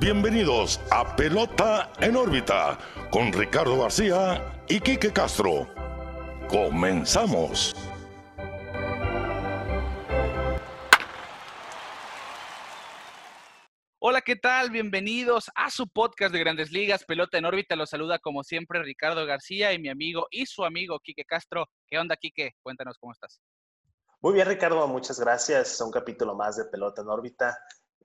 bienvenidos a Pelota en órbita con Ricardo García y Quique Castro. Comenzamos. Hola, ¿qué tal? Bienvenidos a su podcast de Grandes Ligas, Pelota en órbita. Los saluda como siempre Ricardo García y mi amigo y su amigo Quique Castro. ¿Qué onda, Quique? Cuéntanos cómo estás. Muy bien, Ricardo, muchas gracias. Un capítulo más de Pelota en órbita.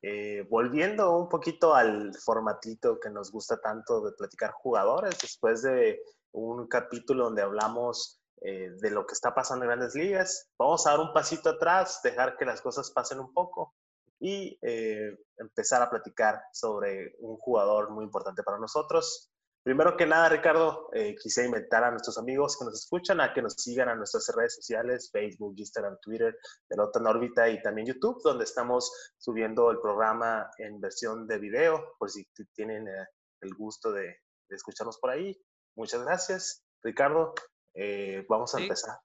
Eh, volviendo un poquito al formatito que nos gusta tanto de platicar jugadores, después de un capítulo donde hablamos eh, de lo que está pasando en grandes ligas, vamos a dar un pasito atrás, dejar que las cosas pasen un poco y eh, empezar a platicar sobre un jugador muy importante para nosotros. Primero que nada, Ricardo, eh, quisiera invitar a nuestros amigos que nos escuchan a que nos sigan a nuestras redes sociales, Facebook, Instagram, Twitter, Pelota en órbita y también YouTube, donde estamos subiendo el programa en versión de video, por si tienen eh, el gusto de, escucharnos por ahí. Muchas gracias, Ricardo. Eh, vamos a empezar.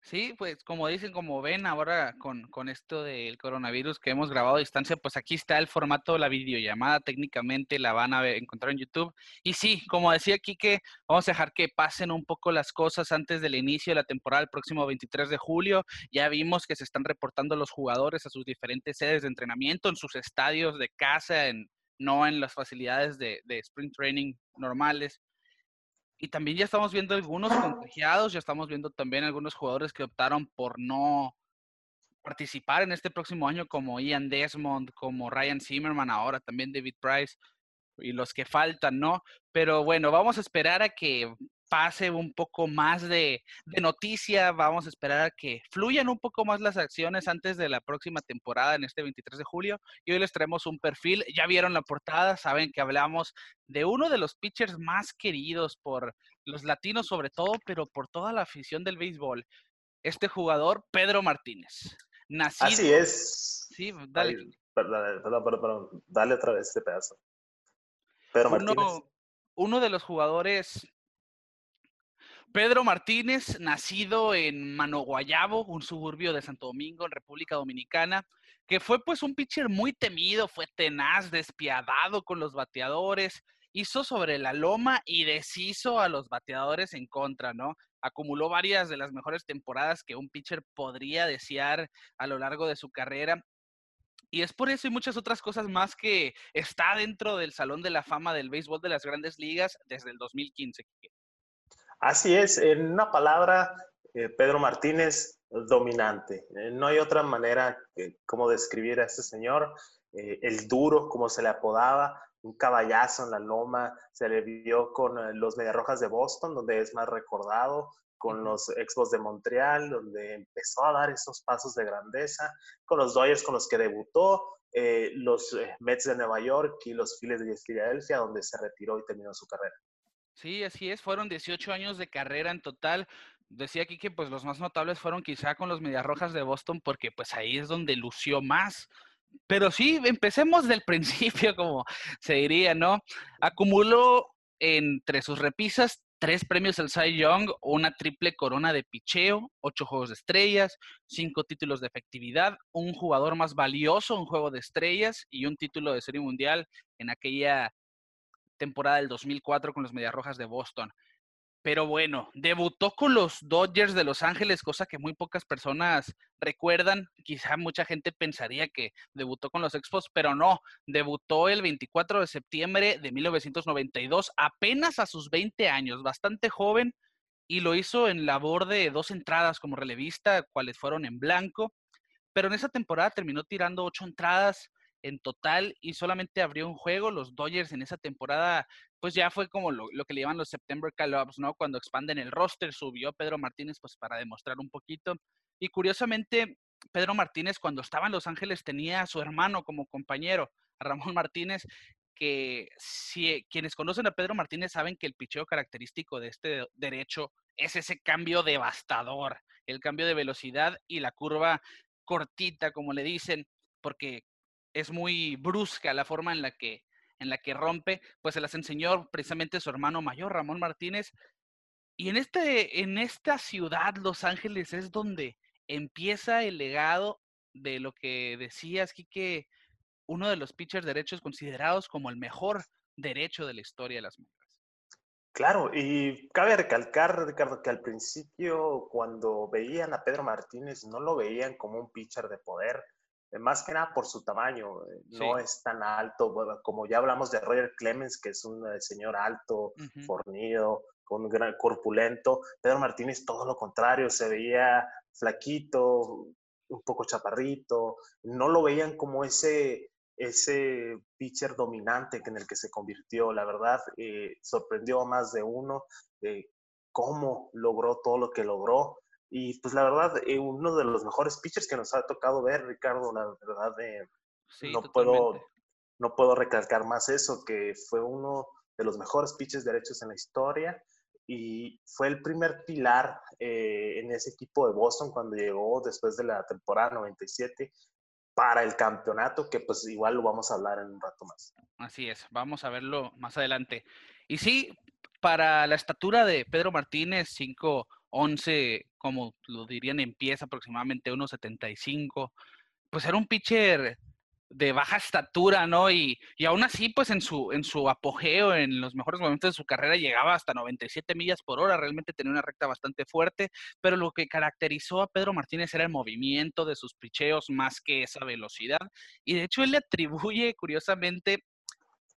Sí, pues como dicen, como ven ahora con, con esto del coronavirus que hemos grabado a distancia, pues aquí está el formato de la videollamada, técnicamente la van a encontrar en YouTube. Y sí, como decía aquí que vamos a dejar que pasen un poco las cosas antes del inicio de la temporada el próximo 23 de julio. Ya vimos que se están reportando los jugadores a sus diferentes sedes de entrenamiento, en sus estadios de casa, en, no en las facilidades de, de sprint training normales. Y también ya estamos viendo algunos contagiados, ya estamos viendo también algunos jugadores que optaron por no participar en este próximo año, como Ian Desmond, como Ryan Zimmerman, ahora también David Price y los que faltan, ¿no? Pero bueno, vamos a esperar a que pase un poco más de, noticia, vamos a esperar a que fluyan un poco más las acciones antes de la próxima temporada en este 23 de julio. Y hoy les traemos un perfil, ya vieron la portada, saben que hablamos de uno de los pitchers más queridos por los latinos sobre todo, pero por toda la afición del béisbol. Este jugador, Pedro Martínez. Nacido... Así es. Sí, dale. perdón, perdón, perdón, dale otra vez este pedazo. Pedro Martínez. uno de los jugadores Pedro Martínez, nacido en Manoguayabo, un suburbio de Santo Domingo, en República Dominicana, que fue pues un pitcher muy temido, fue tenaz, despiadado con los bateadores, hizo sobre la loma y deshizo a los bateadores en contra, ¿no? Acumuló varias de las mejores temporadas que un pitcher podría desear a lo largo de su carrera. Y es por eso y muchas otras cosas más que está dentro del Salón de la Fama del Béisbol de las Grandes Ligas desde el 2015. Así es, en una palabra, eh, Pedro Martínez, dominante. Eh, no hay otra manera como describir a este señor. Eh, el duro, como se le apodaba, un caballazo en la loma, se le vio con los Mediarrojas de Boston, donde es más recordado, con los Expos de Montreal, donde empezó a dar esos pasos de grandeza, con los Dodgers con los que debutó, los Mets de Nueva York y los Phillies de Filadelfia, donde se retiró y terminó su carrera. Sí, así es, fueron 18 años de carrera en total. Decía aquí que pues los más notables fueron quizá con los Medias Rojas de Boston porque pues ahí es donde lució más. Pero sí, empecemos del principio, como se diría, ¿no? Acumuló entre sus repisas tres premios al Cy Young, una triple corona de picheo, ocho juegos de estrellas, cinco títulos de efectividad, un jugador más valioso, un juego de estrellas y un título de serie mundial en aquella temporada del 2004 con los Medias Rojas de Boston. Pero bueno, debutó con los Dodgers de Los Ángeles, cosa que muy pocas personas recuerdan. Quizá mucha gente pensaría que debutó con los Expos, pero no. Debutó el 24 de septiembre de 1992, apenas a sus 20 años, bastante joven, y lo hizo en labor de dos entradas como relevista, cuales fueron en blanco. Pero en esa temporada terminó tirando ocho entradas, en total y solamente abrió un juego. Los Dodgers en esa temporada, pues ya fue como lo, que le llaman los September Call-Ups, ¿no? Cuando expanden el roster, subió Pedro Martínez, pues para demostrar un poquito. Y curiosamente, Pedro Martínez, cuando estaba en Los Ángeles, tenía a su hermano como compañero, a Ramón Martínez, que si quienes conocen a Pedro Martínez saben que el picheo característico de este derecho es ese cambio devastador, el cambio de velocidad y la curva cortita, como le dicen, porque es muy brusca la forma en la que en la que rompe, pues se las enseñó precisamente su hermano mayor, Ramón Martínez. Y en, este, en esta ciudad, Los Ángeles, es donde empieza el legado de lo que decías, que uno de los pitchers derechos considerados como el mejor derecho de la historia de las mayores. Claro, y cabe recalcar, Ricardo, que al principio cuando veían a Pedro Martínez no lo veían como un pitcher de poder, más que nada por su tamaño, eh, no es tan alto, como ya hablamos de Roger Clemens, que es un eh, señor alto, fornido, con gran corpulento, Pedro Martínez todo lo contrario, se veía flaquito, un poco chaparrito, no lo veían como ese ese pitcher dominante en el que se convirtió. La verdad, eh, sorprendió a más de uno cómo logró todo lo que logró. Y pues la verdad, eh, uno de los mejores pitchers que nos ha tocado ver, Ricardo, la verdad, eh, no, puedo, no puedo recalcar más eso, que fue uno de los mejores pitchers derechos en la historia y fue el primer pilar en ese equipo de Boston cuando llegó después de la temporada 97 para el campeonato, que pues igual lo vamos a hablar en un rato más. Así es, vamos a verlo más adelante. Y sí, para la estatura de Pedro Martínez, 5'11, como lo dirían en pies, aproximadamente 1'75, pues era un pitcher de baja estatura, ¿no? Y, y, aún así, pues en su, en su apogeo, en los mejores momentos de su carrera, llegaba hasta 97 millas por hora, realmente tenía una recta bastante fuerte, pero lo que caracterizó a Pedro Martínez era el movimiento de sus picheos más que esa velocidad. Y de hecho, él le atribuye, curiosamente,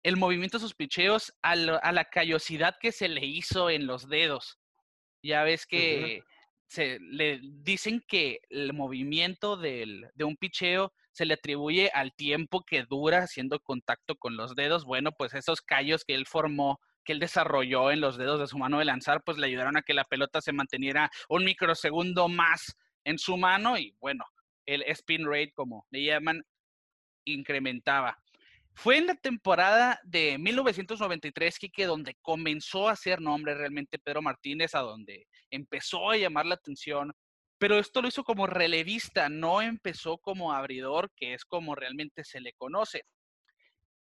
el movimiento de sus picheos a, la callosidad que se le hizo en los dedos. Ya ves que... Se, le dicen que el movimiento del, de un picheo se le atribuye al tiempo que dura haciendo contacto con los dedos. Bueno, pues esos callos que él formó, que él desarrolló en los dedos de su mano de lanzar, pues le ayudaron a que la pelota se manteniera un microsegundo más en su mano y bueno, el spin rate, como le llaman, incrementaba. Fue en la temporada de 1993, Kike, donde comenzó a hacer nombre realmente Pedro Martínez, a donde empezó a llamar la atención pero esto lo hizo como relevista, no empezó como abridor, que es como realmente se le conoce.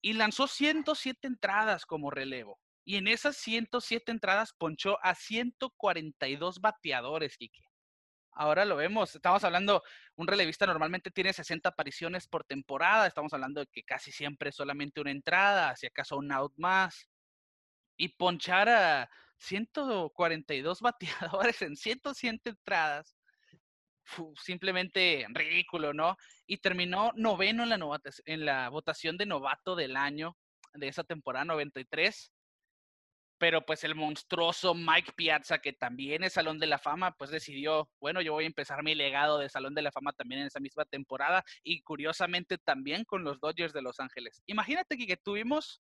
Y lanzó 107 entradas como relevo. Y en esas 107 entradas ponchó a 142 bateadores, Quique. Ahora lo vemos, estamos hablando, un relevista normalmente tiene 60 apariciones por temporada, estamos hablando de que casi siempre solamente una entrada, si acaso un out más. Y ponchar a 142 bateadores en 107 entradas simplemente ridículo, ¿no? Y terminó noveno en la, en la votación de novato del año de esa temporada 93. Pero pues el monstruoso Mike Piazza, que también es Salón de la Fama, pues decidió, bueno, yo voy a empezar mi legado de Salón de la Fama también en esa misma temporada y curiosamente también con los Dodgers de Los Ángeles. Imagínate que, tuvimos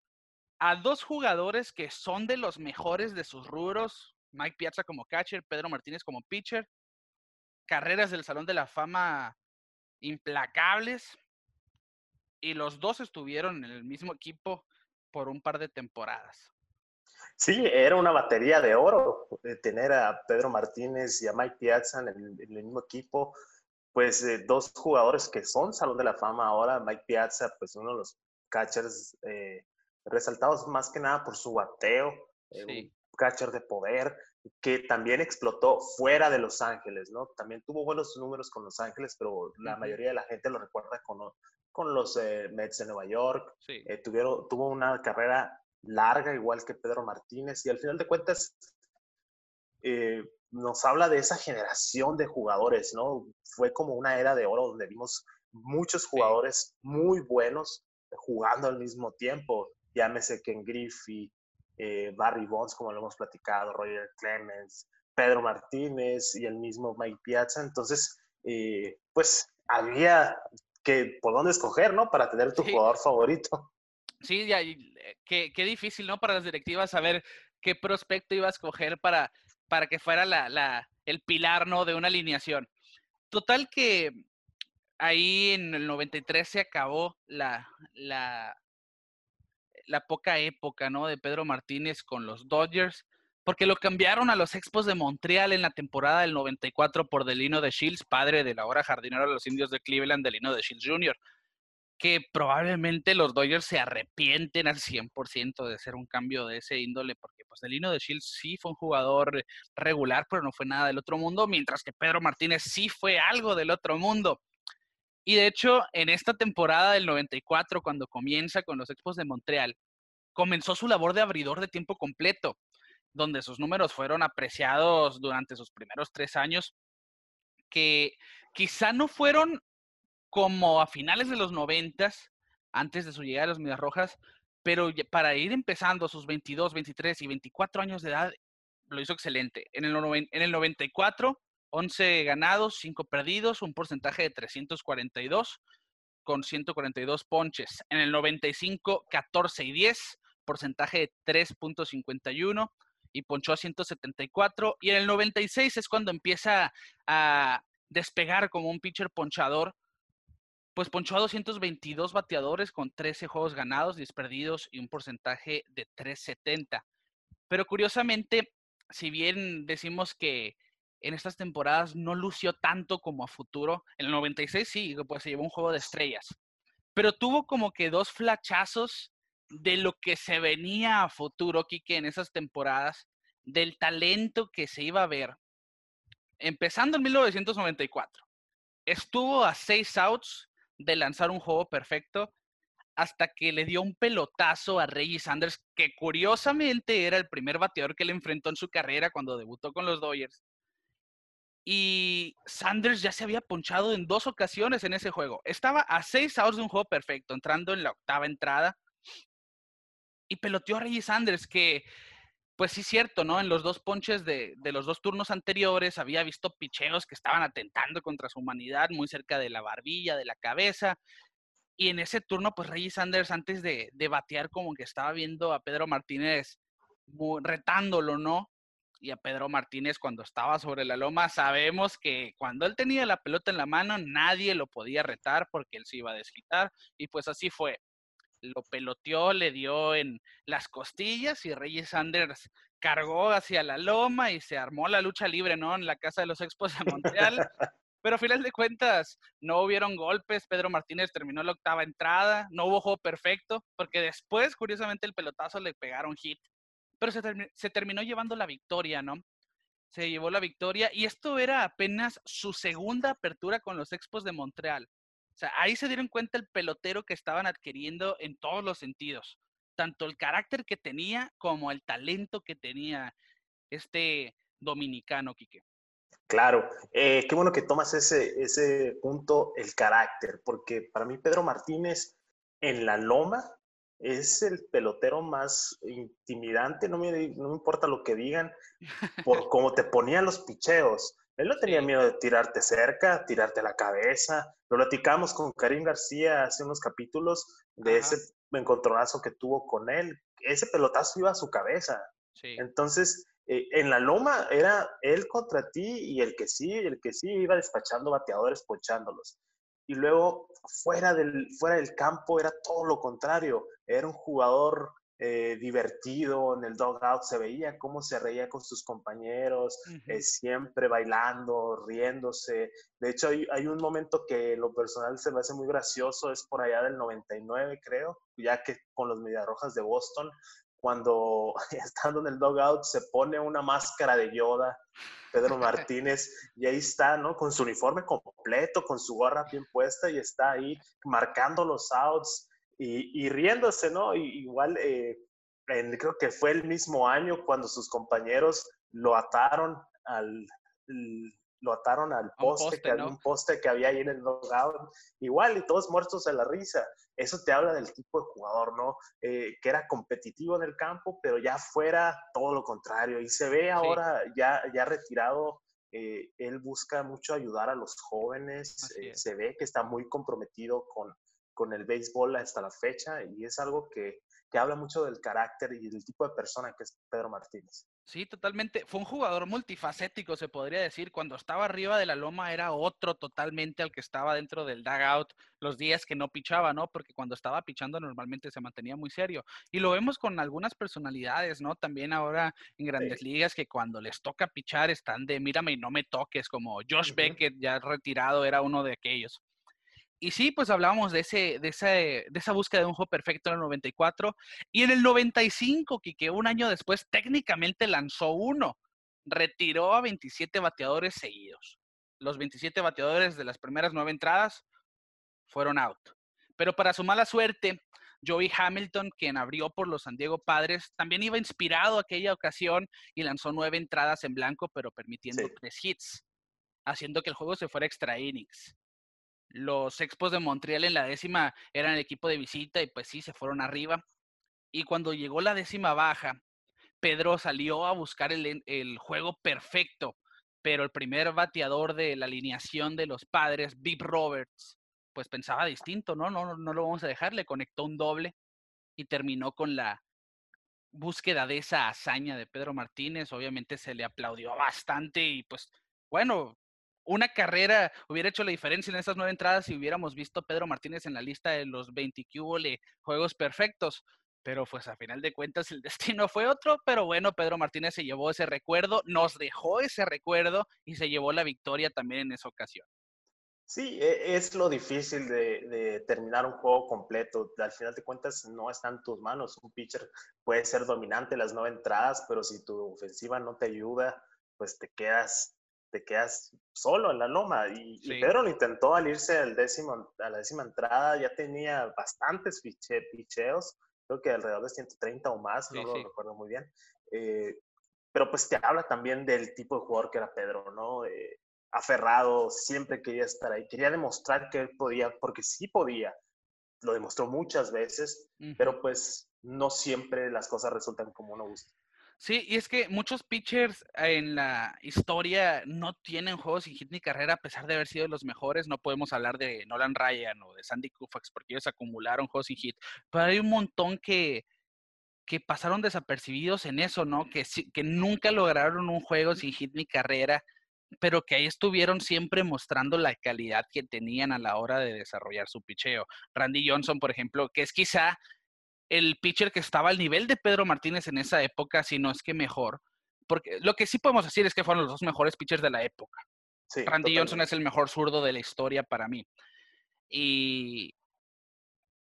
a dos jugadores que son de los mejores de sus rubros, Mike Piazza como catcher, Pedro Martínez como pitcher, carreras del Salón de la Fama implacables y los dos estuvieron en el mismo equipo por un par de temporadas. Sí, era una batería de oro eh, tener a Pedro Martínez y a Mike Piazza en el, mismo equipo. Pues eh, dos jugadores que son Salón de la Fama ahora. Mike Piazza, pues uno de los catchers eh, resaltados más que nada por su bateo, un catcher de poder que también explotó fuera de Los Ángeles, ¿no? También tuvo buenos números con Los Ángeles, pero la mayoría de la gente lo recuerda con, con los eh, Mets de Nueva York. Eh, tuvieron, tuvo una carrera larga, igual que Pedro Martínez, y al final de cuentas eh, nos habla de esa generación de jugadores, ¿no? Fue como una era de oro donde vimos muchos jugadores muy buenos jugando al mismo tiempo. Llámese Ken Griffey, eh, Barry Bonds, como lo hemos platicado, Roger Clemens, Pedro Martínez y el mismo Mike Piazza. Entonces, eh, pues había que por dónde escoger, ¿no? Para tener tu jugador favorito. Sí, ya, eh, qué, qué, difícil, ¿no? Para las directivas saber qué prospecto iba a escoger para, para que fuera la, la, el pilar, ¿no? De una alineación. Total que ahí en el 93 se acabó la, la, la poca época, ¿no? De Pedro Martínez con los Dodgers, porque lo cambiaron a los Expos de Montreal en la temporada del 94 por Delino de Shields, padre del ahora jardinero de los indios de Cleveland, Delino de Shields Jr., que probablemente los Dodgers se arrepienten al 100% de hacer un cambio de ese índole, porque pues Delino de Shields sí fue un jugador regular, pero no fue nada del otro mundo, mientras que Pedro Martínez sí fue algo del otro mundo. Y de hecho, en esta temporada del 94, cuando comienza con los Expos de Montreal, comenzó su labor de abridor de tiempo completo, donde sus números fueron apreciados durante sus primeros tres años, que quizá no fueron como a finales de los noventas, antes de su llegada a los Medias Rojas, pero para ir empezando a sus 22, 23 y 24 años de edad, lo hizo excelente. En el, en el 94, 11 ganados, 5 perdidos, un porcentaje de 342 con 142 ponches. En el 95, 14 y 10, porcentaje de 3.51 y ponchó a 174. Y en el 96 es cuando empieza a despegar como un pitcher ponchador. Pues ponchó a 222 bateadores con 13 juegos ganados, 10 perdidos y un porcentaje de 370. Pero curiosamente, si bien decimos que en estas temporadas no lució tanto como a futuro, en el 96 sí, pues se llevó un juego de estrellas. Pero tuvo como que dos flachazos de lo que se venía a futuro, Kike, en esas temporadas, del talento que se iba a ver. Empezando en 1994, estuvo a seis outs de lanzar un juego perfecto hasta que le dio un pelotazo a Reggie Sanders, que curiosamente era el primer bateador que le enfrentó en su carrera cuando debutó con los Dodgers. Y Sanders ya se había ponchado en dos ocasiones en ese juego. Estaba a seis outs de un juego perfecto, entrando en la octava entrada y peloteó a Reggie Sanders, que, pues sí, cierto, ¿no? En los dos ponches de, los dos turnos anteriores había visto picheos que estaban atentando contra su humanidad, muy cerca de la barbilla, de la cabeza. Y en ese turno, pues Reggie Sanders, antes de, de batear, como que estaba viendo a Pedro Martínez retándolo, ¿no? Y a Pedro Martínez cuando estaba sobre la loma, sabemos que cuando él tenía la pelota en la mano, nadie lo podía retar porque él se iba a desquitar. Y pues así fue lo peloteó, le dio en las costillas y Reyes Sanders cargó hacia la loma y se armó la lucha libre, ¿no? En la casa de los Expos de Montreal. Pero a final de cuentas, no hubieron golpes. Pedro Martínez terminó la octava entrada. No hubo juego perfecto, porque después, curiosamente, el pelotazo le pegaron hit. Pero se, se terminó llevando la victoria, ¿no? Se llevó la victoria y esto era apenas su segunda apertura con los Expos de Montreal. O sea, ahí se dieron cuenta el pelotero que estaban adquiriendo en todos los sentidos. Tanto el carácter que tenía como el talento que tenía este dominicano, Quique. Claro, eh, qué bueno que tomas ese, ese punto, el carácter, porque para mí Pedro Martínez en la loma es el pelotero más intimidante, no me, no me importa lo que digan, por cómo te ponían los picheos. Él no tenía miedo de tirarte cerca, tirarte la cabeza. Lo platicamos con Karim García hace unos capítulos de ese encontronazo que tuvo con él. Ese pelotazo iba a su cabeza. Entonces, eh, en la loma era él contra ti y el que sí, el que sí iba despachando bateadores, ponchándolos. Y luego, fuera del, fuera del campo, era todo lo contrario. Era un jugador eh, divertido en el dugout, se veía cómo se reía con sus compañeros, eh, siempre bailando, riéndose. De hecho, hay, hay, un momento que lo personal se me hace muy gracioso, es por allá del 99, creo, ya que con los Mediarrojas de Boston, cuando estando en el dugout se pone una máscara de Yoda, Pedro Martínez, y ahí está, ¿no? Con su uniforme completo, con su gorra bien puesta y está ahí marcando los outs, y, riéndose, ¿no? igual, eh, creo que fue el mismo año cuando sus compañeros lo ataron al, lo ataron al poste, que un poste que había ahí en el dugout, igual, y todos muertos de la risa. Eso te habla del tipo de jugador, ¿no? Eh, que era competitivo en el campo, pero ya fuera todo lo contrario. Y se ve ahora ya, ya retirado, eh, él busca mucho ayudar a los jóvenes, se ve que está muy comprometido con, con el béisbol hasta la fecha y es algo que, que habla mucho del carácter y del tipo de persona que es Pedro Martínez. Sí, totalmente. Fue un jugador multifacético, se podría decir. Cuando estaba arriba de la loma era otro totalmente al que estaba dentro del dugout los días que no pichaba, ¿no? Porque cuando estaba pichando normalmente se mantenía muy serio. Y lo vemos con algunas personalidades, ¿no? También ahora en grandes ligas que cuando les toca pichar están de mírame y no me toques, como Josh Beckett ya retirado era uno de aquellos. Y sí, pues hablábamos de, ese, de, ese, de esa búsqueda de un juego perfecto en el 94. Y en el 95, que un año después técnicamente lanzó uno. Retiró a 27 bateadores seguidos. Los 27 bateadores de las primeras nueve entradas fueron out. Pero para su mala suerte, Joey Hamilton, quien abrió por los San Diego Padres, también iba inspirado aquella ocasión y lanzó nueve entradas en blanco, pero permitiendo tres hits, haciendo que el juego se fuera extra innings. Los Expos de Montreal en la décima eran el equipo de visita y pues sí, se fueron arriba. Y cuando llegó la décima baja, Pedro salió a buscar el, el juego perfecto, pero el primer bateador de la alineación de los padres, Big Roberts, pues pensaba distinto, ¿no? No, no lo vamos a dejar, le conectó un doble y terminó con la búsqueda de esa hazaña de Pedro Martínez. Obviamente se le aplaudió bastante y pues bueno, una carrera hubiera hecho la diferencia en esas nueve entradas si hubiéramos visto a Pedro Martínez en la lista de los 20 juegos perfectos. Pero pues a final de cuentas el destino fue otro, pero bueno, Pedro Martínez se llevó ese recuerdo, nos dejó ese recuerdo y se llevó la victoria también en esa ocasión. Sí, e, es lo difícil de, terminar un juego completo. Al final de cuentas, no está en tus manos. Un pitcher puede ser dominante las nueve entradas, pero si tu ofensiva no te ayuda, pues te quedas, te quedas solo en la loma. Y, Pedro lo intentó al irse al décimo, a la décima entrada, ya tenía bastantes picheos, creo que alrededor de 130 o más, no lo recuerdo muy bien. Eh, pero pues te habla también del tipo de jugador que era Pedro, ¿no? Eh, aferrado, siempre quería estar ahí, quería demostrar que él podía, porque sí podía, lo demostró muchas veces, pero pues no siempre las cosas resultan como uno gusta. Sí, y es que muchos pitchers en la historia no tienen juegos sin hit ni carrera a pesar de haber sido los mejores. No podemos hablar de Nolan Ryan o de Sandy Koufax porque ellos acumularon juegos sin hit. Pero hay un montón que, que pasaron desapercibidos en eso, ¿no? Que, que nunca lograron un juego sin hit ni carrera pero que ahí estuvieron siempre mostrando la calidad que tenían a la hora de desarrollar su picheo. Randy Johnson, por ejemplo, que es quizá el pitcher que estaba al nivel de Pedro Martínez en esa época, si no es que mejor. Porque lo que sí podemos decir es que fueron los dos mejores pitchers de la época. Randy Johnson es el mejor zurdo de la historia para mí. Y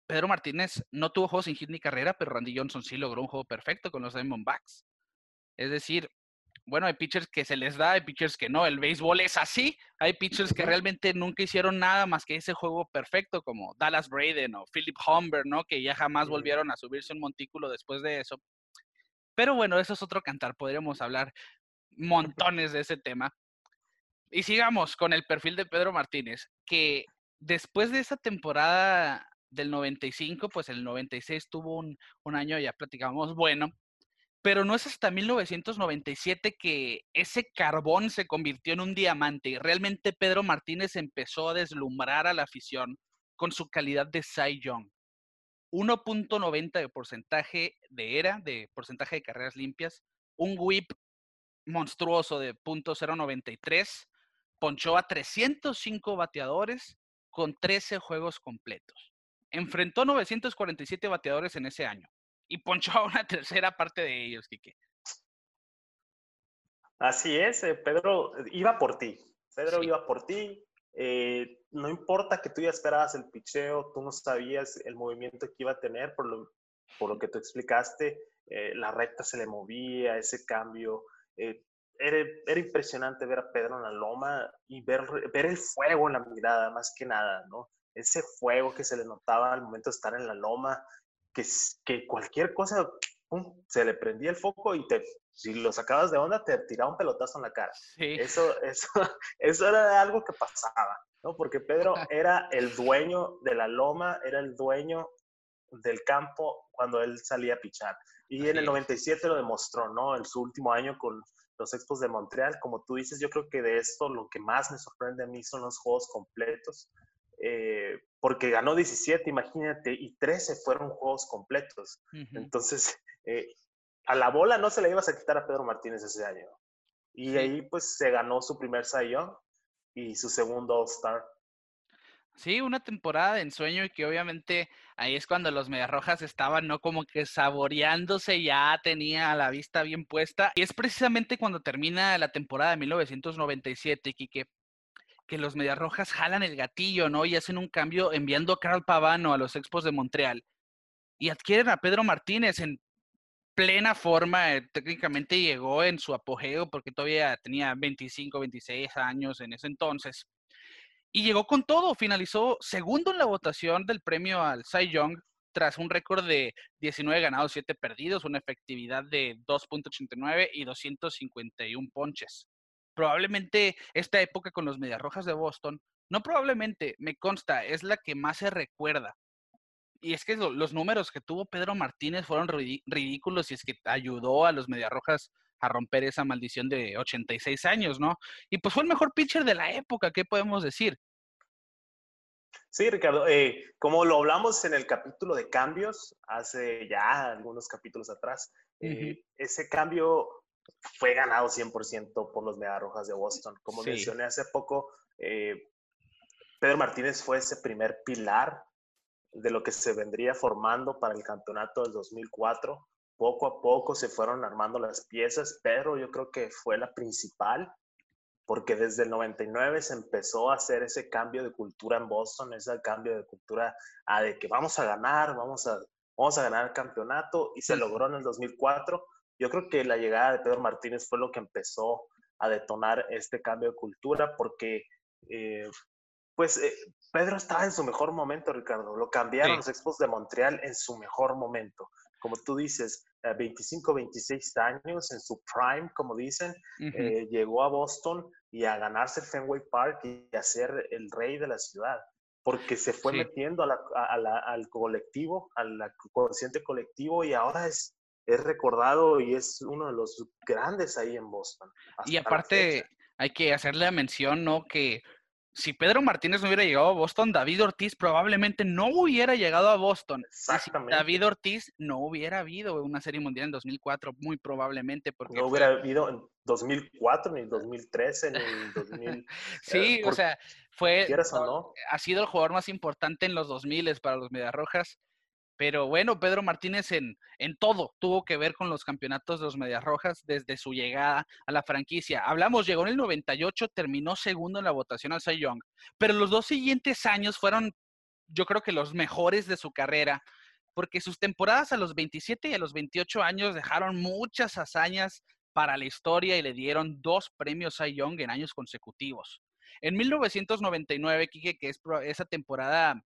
Pedro Martínez no tuvo juegos sin hit ni carrera, pero Randy Johnson sí logró un juego perfecto con los Diamondbacks. Es decir, bueno, hay pitchers que se les da, hay pitchers que no. El béisbol es así. Hay pitchers que realmente nunca hicieron nada más que ese juego perfecto, como Dallas Braden o Philip Humber, ¿no? Que ya jamás volvieron a subirse un montículo después de eso. Pero bueno, eso es otro cantar. Podríamos hablar montones de ese tema. Y sigamos con el perfil de Pedro Martínez, que después de esa temporada del 95, pues el 96 tuvo un, un año, ya platicamos, bueno, pero no es hasta 1997 que ese carbón se convirtió en un diamante. Realmente Pedro Martínez empezó a deslumbrar a la afición con su calidad de Cy Young. 1.90 de porcentaje de era, de porcentaje de carreras limpias, un whip monstruoso de .093, ponchó a 305 bateadores con 13 juegos completos. Enfrentó 947 bateadores en ese año y ponchó a una tercera parte de ellos, Quique. Así es, eh, Pedro iba por ti. Pedro iba por ti. Eh, no importa que tú ya esperabas el picheo, tú no sabías el movimiento que iba a tener, por lo, por lo que tú explicaste, eh, la recta se le movía, ese cambio. Era, era, impresionante ver a Pedro en la loma y ver, ver el fuego en la mirada, más que nada, ¿no? Ese fuego que se le notaba al momento de estar en la loma, que, que cualquier cosa se le prendía el foco y te, si lo sacabas de onda, te tiraba un pelotazo en la cara. Eso, eso, eso era algo que pasaba, ¿no? Porque Pedro era el dueño de la loma, era el dueño del campo cuando él salía a pichar. Y en el 97 lo demostró, ¿no? En su último año con los Expos de Montreal. Como tú dices, yo creo que de esto lo que más me sorprende a mí son los juegos completos. Eh, porque ganó 17, imagínate, y 13 fueron juegos completos. Entonces, eh, a la bola no se le ibas a quitar a Pedro Martínez ese año. Y ahí pues se ganó su primer Cy y su segundo All-Star. Sí, una temporada de ensueño y que obviamente ahí es cuando los Mediarrojas estaban, ¿no? Como que saboreándose, ya tenía la vista bien puesta. Y es precisamente cuando termina la temporada de 1997, que que los Medias Rojas jalan el gatillo, ¿no? Y hacen un cambio enviando a Carl Pavano a los Expos de Montreal. Y adquieren a Pedro Martínez en plena forma. Eh, técnicamente llegó en su apogeo porque todavía tenía 25, 26 años en ese entonces. Y llegó con todo, finalizó segundo en la votación del premio al Cy Young tras un récord de 19 ganados, 7 perdidos, una efectividad de 2.89 y 251 ponches. Probablemente esta época con los Medias Rojas de Boston, no probablemente, me consta, es la que más se recuerda. Y es que los números que tuvo Pedro Martínez fueron ridículos y es que ayudó a los Medias Rojas a romper esa maldición de 86 años, ¿no? Y pues fue el mejor pitcher de la época, ¿qué podemos decir? Sí, Ricardo, eh, como lo hablamos en el capítulo de cambios, hace ya algunos capítulos atrás, eh, ese cambio fue ganado 100% por los Mediarrojas de Boston. Como mencioné hace poco, eh, Pedro Martínez fue ese primer pilar de lo que se vendría formando para el campeonato del 2004 poco a poco se fueron armando las piezas, pero yo creo que fue la principal, porque desde el 99 se empezó a hacer ese cambio de cultura en Boston, ese cambio de cultura a de que vamos a ganar, vamos a, vamos a ganar el campeonato, y se logró en el 2004. Yo creo que la llegada de Pedro Martínez fue lo que empezó a detonar este cambio de cultura, porque eh, pues eh, Pedro estaba en su mejor momento, Ricardo. Lo cambiaron los Expos de Montreal en su mejor momento. Como tú dices, 25, 26 años en su prime, como dicen, eh, llegó a Boston y a ganarse el Fenway Park y a ser el rey de la ciudad, porque se fue metiendo al colectivo, al consciente colectivo y ahora es, es recordado y es uno de los grandes ahí en Boston. Y aparte hay que hacerle la mención, ¿no? Que si Pedro Martínez no hubiera llegado a Boston, David Ortiz probablemente no hubiera llegado a Boston. Exactamente. David Ortiz no hubiera habido una serie mundial en 2004, muy probablemente. Porque no hubiera habido en 2004, ni en 2013, ni en 2000. sí, o sea, fue. Ha sido el jugador más importante en los 2000 para los Mediarrojas. Pero bueno, Pedro Martínez en, en todo tuvo que ver con los campeonatos de los Medias Rojas desde su llegada a la franquicia. Hablamos, llegó en el 98, terminó segundo en la votación al Cy Young, pero los dos siguientes años fueron, yo creo que los mejores de su carrera, porque sus temporadas a los 27 y a los 28 años dejaron muchas hazañas para la historia y le dieron dos premios Cy Young en años consecutivos. En 1999, Kike, que es esa temporada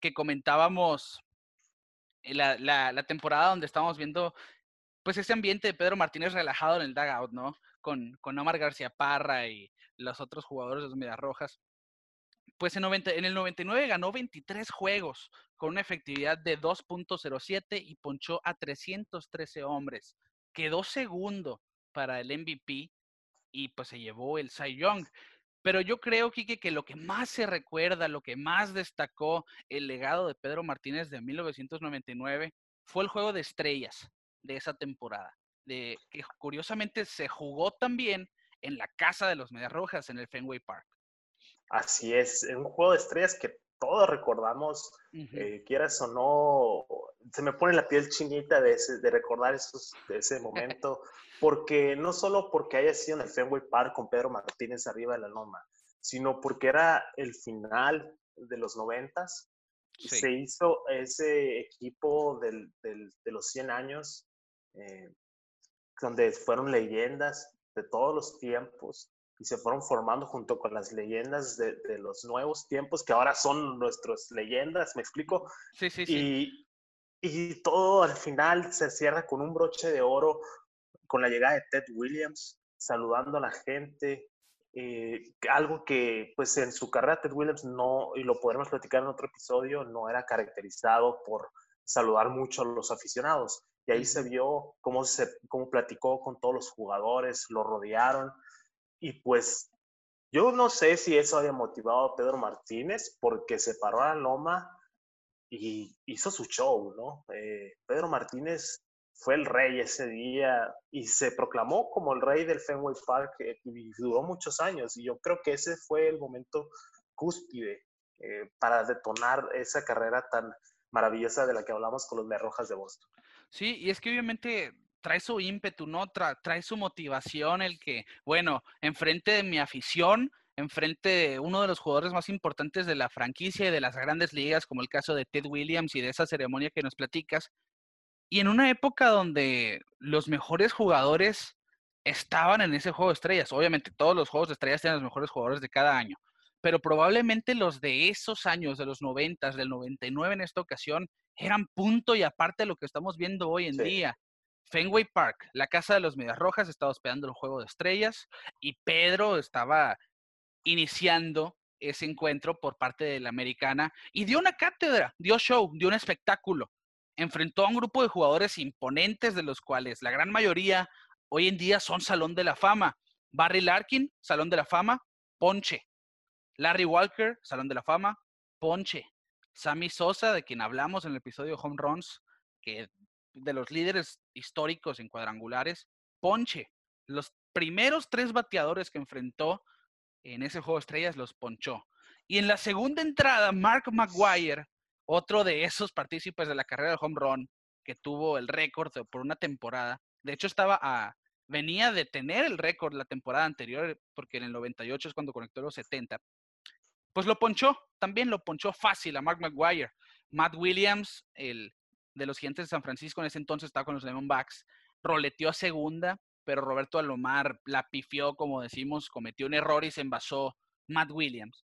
que comentábamos eh, la, temporada donde estamos viendo pues ese ambiente de Pedro Martínez relajado en el dugout, ¿no? Con, con Omar García Parra y los otros jugadores de los Medias Rojas. Pues en, 90, en el 99 ganó 23 juegos con una efectividad de 2.07 y ponchó a 313 hombres. Quedó segundo para el MVP y pues se llevó el Cy Young. Pero yo creo, Quique, que lo que más se recuerda, lo que más destacó el legado de Pedro Martínez de 1999 fue el juego de estrellas de esa temporada, de que curiosamente se jugó también en la casa de los Medias Rojas, en el Fenway Park. Así es, un juego de estrellas que todos recordamos, eh, quieras o no, se me pone la piel chinita de, de recordar esos, de ese momento, porque no solo porque haya sido en el Fenway Park con Pedro Martínez arriba de la loma, sino porque era el final de los noventas. Se hizo ese equipo del, del, de los 100 años, eh, donde fueron leyendas de todos los tiempos y se fueron formando junto con las leyendas de, de los nuevos tiempos, que ahora son nuestras leyendas, ¿me explico? Sí, sí, sí. Y, y todo al final se cierra con un broche de oro con la llegada de Ted Williams, saludando a la gente, eh, algo que pues en su carrera Ted Williams no, y lo podremos platicar en otro episodio, no era caracterizado por saludar mucho a los aficionados. Y ahí se vio cómo, se, cómo platicó con todos los jugadores, lo rodearon. Y pues yo no sé si eso había motivado a Pedro Martínez porque se paró a la loma y hizo su show, ¿no? Eh, Pedro Martínez fue el rey ese día y se proclamó como el rey del Fenway Park eh, y duró muchos años. Y yo creo que ese fue el momento cúspide eh, para detonar esa carrera tan maravillosa de la que hablamos con los Rojas de Boston. Sí, y es que obviamente trae su ímpetu, ¿no? trae su motivación, el que, bueno, enfrente de mi afición, enfrente de uno de los jugadores más importantes de la franquicia y de las grandes ligas, como el caso de Ted Williams y de esa ceremonia que nos platicas, y en una época donde los mejores jugadores estaban en ese juego de estrellas. Obviamente todos los juegos de estrellas tienen los mejores jugadores de cada año. pero probablemente los de esos años, de los 90, del 99 en esta ocasión, eran punto y aparte de lo que estamos viendo hoy en día. Fenway Park, la casa de los Medias Rojas, estaba hospedando el juego de estrellas y Pedro estaba iniciando ese encuentro por parte de la americana y dio una cátedra, dio show, dio un espectáculo. Enfrentó a un grupo de jugadores imponentes de los cuales la gran mayoría hoy en día son Salón de la Fama. Barry Larkin, Salón de la Fama, Ponche. Larry Walker, Salón de la Fama, Ponche. Sammy Sosa, de quien hablamos en el episodio Home Runs, que de los líderes históricos en cuadrangulares, Ponche. Los primeros tres bateadores que enfrentó en ese juego de estrellas los ponchó. Y en la segunda entrada, Mark McGuire, otro de esos partícipes de la carrera de home run, que tuvo el récord por una temporada. De hecho, estaba a, venía de tener el récord la temporada anterior, porque en el 98 es cuando conectó los 70. Pues lo ponchó, también lo ponchó fácil a Mark McGuire. Matt Williams, el de los Gigantes de San Francisco, en ese entonces estaba con los Diamondbacks, roleteó a segunda, pero Roberto Alomar la pifió, como decimos, cometió un error y se envasó Matt Williams.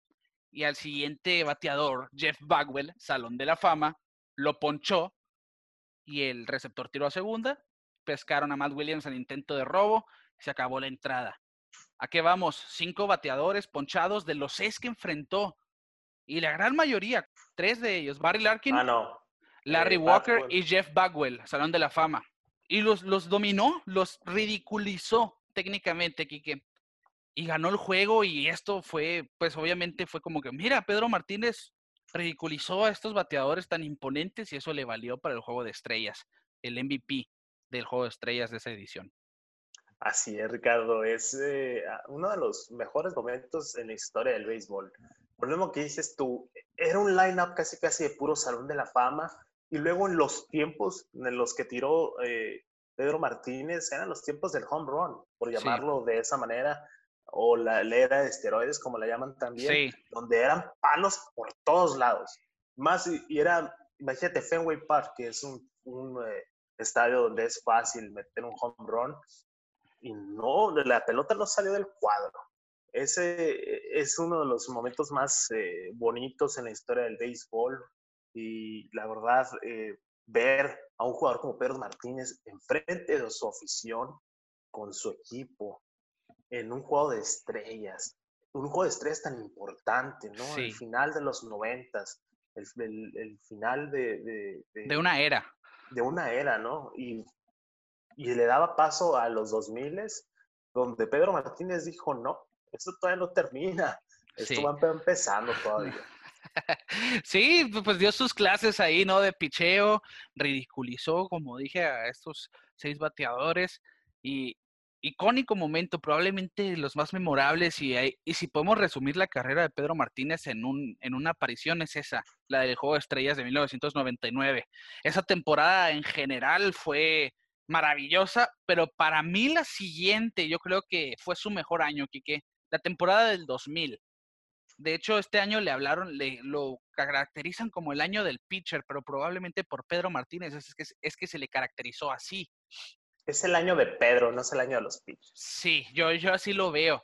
Y al siguiente bateador, Jeff Bagwell, Salón de la Fama, lo ponchó y el receptor tiró a segunda. Pescaron a Matt Williams al intento de robo. Se acabó la entrada. ¿A qué vamos? Cinco bateadores ponchados de los seis que enfrentó. Y la gran mayoría, tres de ellos, Barry Larkin, ah, Larry eh, Walker y Jeff Bagwell, Salón de la Fama. Y los, los dominó, los ridiculizó técnicamente, Quique. Y ganó el juego y esto fue, pues obviamente fue como que, mira, Pedro Martínez ridiculizó a estos bateadores tan imponentes y eso le valió para el juego de estrellas, el MVP del juego de estrellas de esa edición. Así es, Ricardo, es eh, uno de los mejores momentos en la historia del béisbol. Por lo que dices tú, era un line-up casi casi de puro salón de la fama, y luego en los tiempos en los que tiró eh, Pedro Martínez, eran los tiempos del home run, por llamarlo de esa manera, o la, era de esteroides, como la llaman también, donde eran palos por todos lados. Más, y era, imagínate, Fenway Park, que es un, un eh, estadio donde es fácil meter un home run, y no, la pelota no salió del cuadro. Ese es uno de los momentos más eh, bonitos en la historia del béisbol, y la verdad, eh, ver a un jugador como Pedro Martínez enfrente de su afición, con su equipo, en un juego de estrellas, un juego de estrellas tan importante, ¿no? El final de los noventas, el, el, final de, de, una era. De una era, ¿no? Y, y le daba paso a los 2000 donde Pedro Martínez dijo, no, esto todavía no termina, esto va empezando todavía. sí, pues dio sus clases ahí, ¿no? De picheo, ridiculizó, como dije, a estos seis bateadores y icónico momento, probablemente los más memorables y, y si podemos resumir la carrera de Pedro Martínez en, un, en una aparición es esa, la del Juego de Estrellas de 1999. Esa temporada en general fue maravillosa, pero para mí la siguiente, yo creo que fue su mejor año, Quique, la temporada del 2000. De hecho, este año le hablaron, le, lo caracterizan como el año del pitcher, pero probablemente por Pedro Martínez es que, es que se le caracterizó así. Es el año de Pedro, no es el año de los pitchers. Sí, yo, yo así lo veo.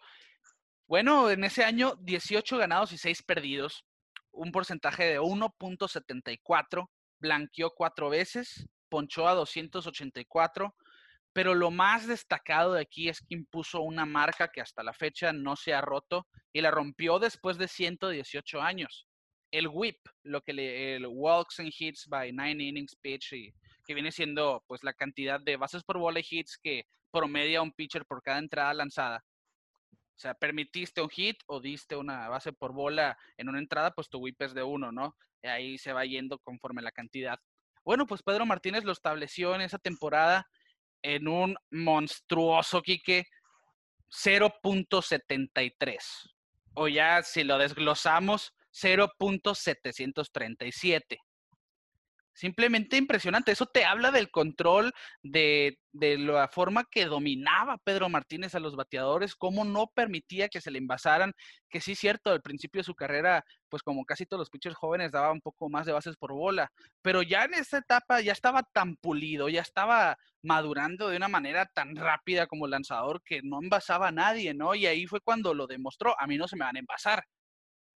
Bueno, en ese año 18 ganados y 6 perdidos, un porcentaje de 1.74, blanqueó cuatro veces, ponchó a 284, pero lo más destacado de aquí es que impuso una marca que hasta la fecha no se ha roto y la rompió después de 118 años. El whip, lo que le, el walks and hits by nine innings pitch, y, que viene siendo pues la cantidad de bases por bola y hits que promedia un pitcher por cada entrada lanzada. O sea, permitiste un hit o diste una base por bola en una entrada, pues tu whip es de uno, ¿no? Y ahí se va yendo conforme la cantidad. Bueno, pues Pedro Martínez lo estableció en esa temporada en un monstruoso Quique 0.73. O ya si lo desglosamos, 0.737. Simplemente impresionante. Eso te habla del control, de, de, la forma que dominaba Pedro Martínez a los bateadores, cómo no permitía que se le envasaran, que sí cierto, al principio de su carrera, pues como casi todos los pitchers jóvenes, daba un poco más de bases por bola, pero ya en esa etapa ya estaba tan pulido, ya estaba madurando de una manera tan rápida como lanzador que no envasaba a nadie, ¿no? Y ahí fue cuando lo demostró, a mí no se me van a envasar.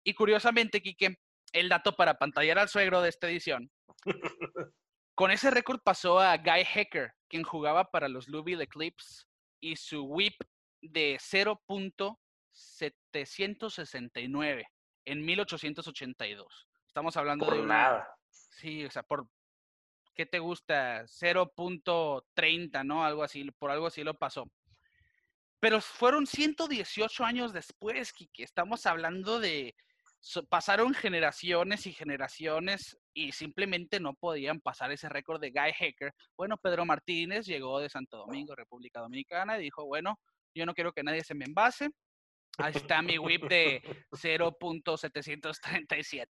Y curiosamente, Quique, el dato para pantallar al suegro de esta edición. Con ese récord pasó a Guy Hecker, quien jugaba para los Louisville Eclipse, y su whip de 0.769 en 1882. Estamos hablando Por de nada. Sí, o sea, por ¿qué te gusta? 0.30, ¿no? Algo así, por algo así lo pasó. Pero fueron 118 años después, que Estamos hablando de pasaron generaciones y generaciones y simplemente no podían pasar ese récord de Guy Hacker. Bueno, Pedro Martínez llegó de Santo Domingo, República Dominicana, y dijo, bueno, yo no quiero que nadie se me envase. Ahí está mi whip de 0.737.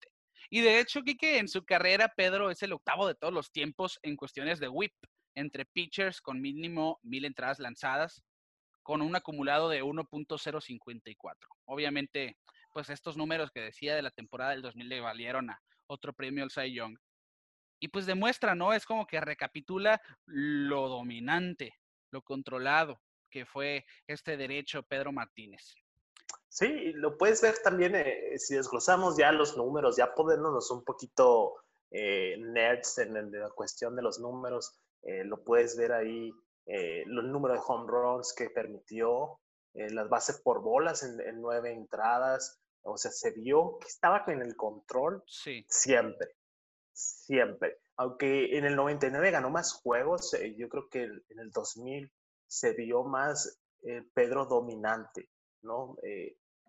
Y de hecho, Kike, en su carrera, Pedro es el octavo de todos los tiempos en cuestiones de whip, entre pitchers con mínimo mil entradas lanzadas, con un acumulado de 1.054. Obviamente, pues estos números que decía de la temporada del 2000 le valieron a otro premio al Cy Young. Y pues demuestra, ¿no? Es como que recapitula lo dominante, lo controlado que fue este derecho Pedro Martínez. Sí, lo puedes ver también eh, si desglosamos ya los números, ya ponernos un poquito eh, nerds en, la cuestión de los números, eh, lo puedes ver ahí, los números de home runs que permitió, las bases por bolas en, nueve entradas, o sea, se vio que estaba en el control sí. siempre, siempre. Aunque en el 99 ganó más juegos, yo creo que en el 2000 se vio más Pedro dominante, ¿no?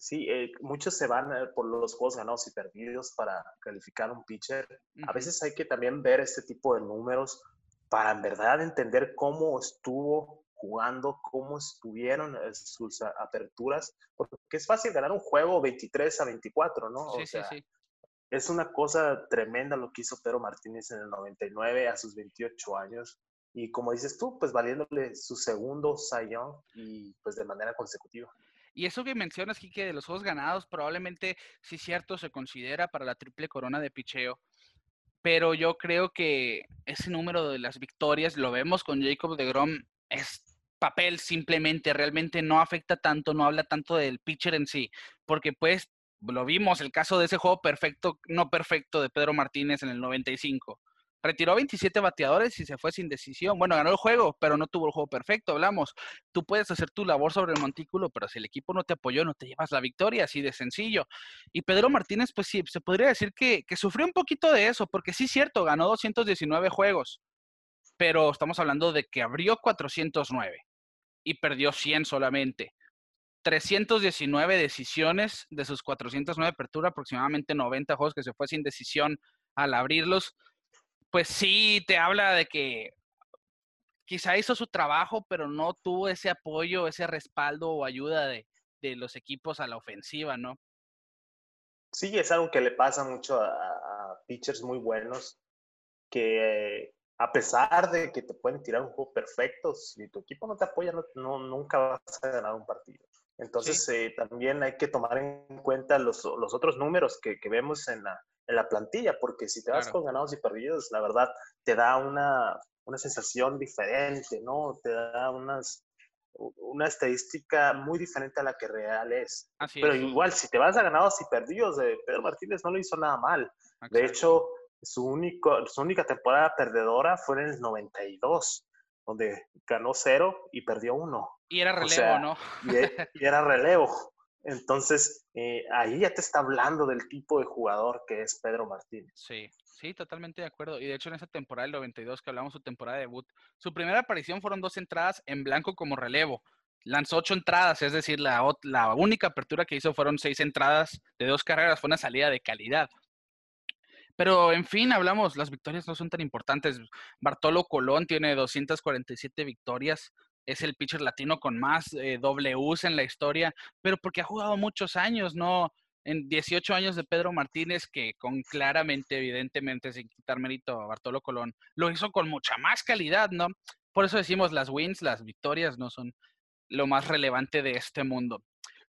Sí, eh, muchos se van eh, por los juegos ganados y perdidos para calificar un pitcher. A veces hay que también ver este tipo de números para en verdad entender cómo estuvo jugando, cómo estuvieron eh, sus aperturas, porque es fácil ganar un juego 23 a 24, ¿no? Sí, sí, sí. Es una cosa tremenda lo que hizo Pedro Martínez en el 99 a sus 28 años. Y como dices tú, pues valiéndole su segundo sayón y pues de manera consecutiva. Y eso que mencionas, Kike, de los juegos ganados, probablemente sí cierto se considera para la triple corona de picheo. Pero yo creo que ese número de las victorias, lo vemos con Jacob de Grom, es papel simplemente, realmente no afecta tanto, no habla tanto del pitcher en sí, porque pues lo vimos, el caso de ese juego perfecto, no perfecto de Pedro Martínez en el 95 retiró 27 bateadores y se fue sin decisión. Bueno, ganó el juego, pero no tuvo el juego perfecto, hablamos. Tú puedes hacer tu labor sobre el montículo, pero si el equipo no te apoyó, no te llevas la victoria, así de sencillo. Y Pedro Martínez, pues sí, se podría decir que, sufrió un poquito de eso, porque sí cierto, ganó 219 juegos, pero estamos hablando de que abrió 409 y perdió 100 solamente. 319 decisiones de sus 409 apertura, aproximadamente 90 juegos que se fue sin decisión al abrirlos pues sí te habla de que quizá hizo su trabajo, pero no tuvo ese apoyo, ese respaldo o ayuda de, los equipos a la ofensiva, ¿no? Sí, es algo que le pasa mucho a, pitchers muy buenos, que a pesar de que te pueden tirar un juego perfecto, si tu equipo no te apoya, no, nunca vas a ganar un partido. Entonces, eh, también hay que tomar en cuenta los, otros números que, que vemos en la, en la plantilla, porque si te vas con ganados y perdidos, la verdad te da una, una sensación diferente, ¿no? Te da unas, una estadística muy diferente a la que real es. Pero igual, si te vas a ganados y perdidos, eh, Pedro Martínez no lo hizo nada mal. De hecho, su, único, su única temporada perdedora fue en el 92, donde ganó cero y perdió uno. Y era relevo, ¿no? y era relevo. Entonces, eh, ahí ya te está hablando del tipo de jugador que es Pedro Martínez. Sí, sí, totalmente de acuerdo. Y de hecho, en esa temporada del 92 que hablamos, su temporada de debut, su primera aparición fueron dos entradas en blanco como relevo. Lanzó ocho entradas, es decir, la, la única apertura que hizo fueron seis entradas de dos carreras, fue una salida de calidad. Pero en fin, hablamos, las victorias no son tan importantes. Bartolo Colón tiene 247 victorias, es el pitcher latino con más eh, Ws en la historia, pero porque ha jugado muchos años, ¿no? En 18 años de Pedro Martínez, que con claramente, evidentemente, sin quitar mérito a Bartolo Colón, lo hizo con mucha más calidad, ¿no? Por eso decimos las wins, las victorias no son lo más relevante de este mundo.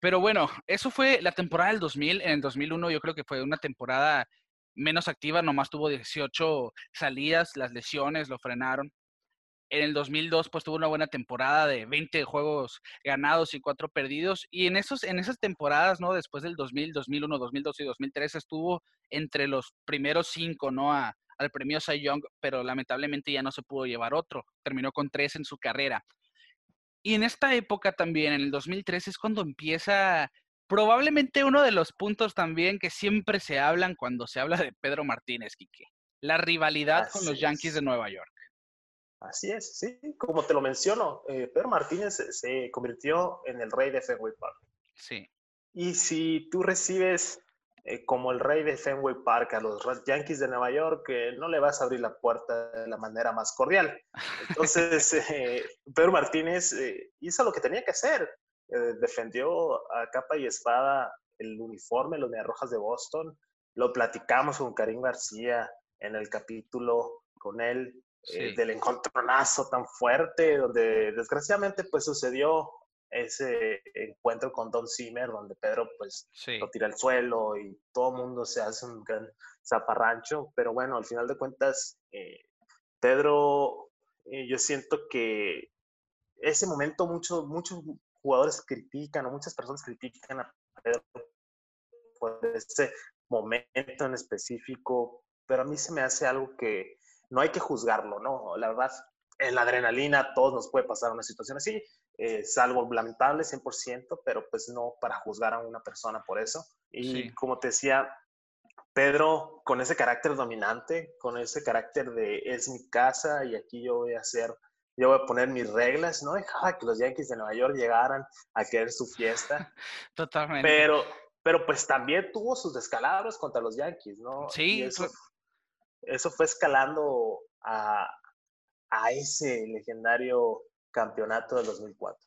Pero bueno, eso fue la temporada del 2000. En el 2001 yo creo que fue una temporada menos activa, nomás tuvo 18 salidas, las lesiones lo frenaron. En el 2002, pues tuvo una buena temporada de 20 juegos ganados y 4 perdidos. Y en, esos, en esas temporadas, ¿no? Después del 2000, 2001, 2002 y 2003, estuvo entre los primeros cinco, ¿no? A, al premio Cy Young, pero lamentablemente ya no se pudo llevar otro. Terminó con tres en su carrera. Y en esta época también, en el 2003, es cuando empieza probablemente uno de los puntos también que siempre se hablan cuando se habla de Pedro Martínez, Quique. La rivalidad con los Yankees de Nueva York. Así es, sí, como te lo menciono, eh, Pedro Martínez se convirtió en el rey de Fenway Park. Sí. Y si tú recibes eh, como el rey de Fenway Park a los Yankees de Nueva York, eh, no le vas a abrir la puerta de la manera más cordial. Entonces, Pedro Martínez hizo lo que tenía que hacer. Defendió a capa y espada el uniforme, los Rojas de Boston. Lo platicamos con Karim García en el capítulo con él eh, del encontronazo tan fuerte, donde desgraciadamente pues sucedió ese encuentro con Don Zimmer, donde Pedro pues lo tira al suelo y todo el mundo se hace un gran zaparrancho, pero bueno, al final de cuentas, eh, Pedro, eh, yo siento que ese momento muchos muchos jugadores critican o muchas personas critican a Pedro por ese momento en específico, pero a mí se me hace algo que no hay que juzgarlo, ¿no? La verdad, en la adrenalina todos nos puede pasar una situación así, es algo lamentable 100%, pero pues no para juzgar a una persona por eso. Y como te decía, Pedro, con ese carácter dominante, con ese carácter de es mi casa y aquí yo voy a hacer, yo voy a poner mis reglas, no dejaba que los Yankees de Nueva York llegaran a querer su fiesta. Totalmente. Pero, pero pues también tuvo sus descalabros contra los Yankees, ¿no? Sí, eso, eso fue escalando a, a ese legendario campeonato del 2004.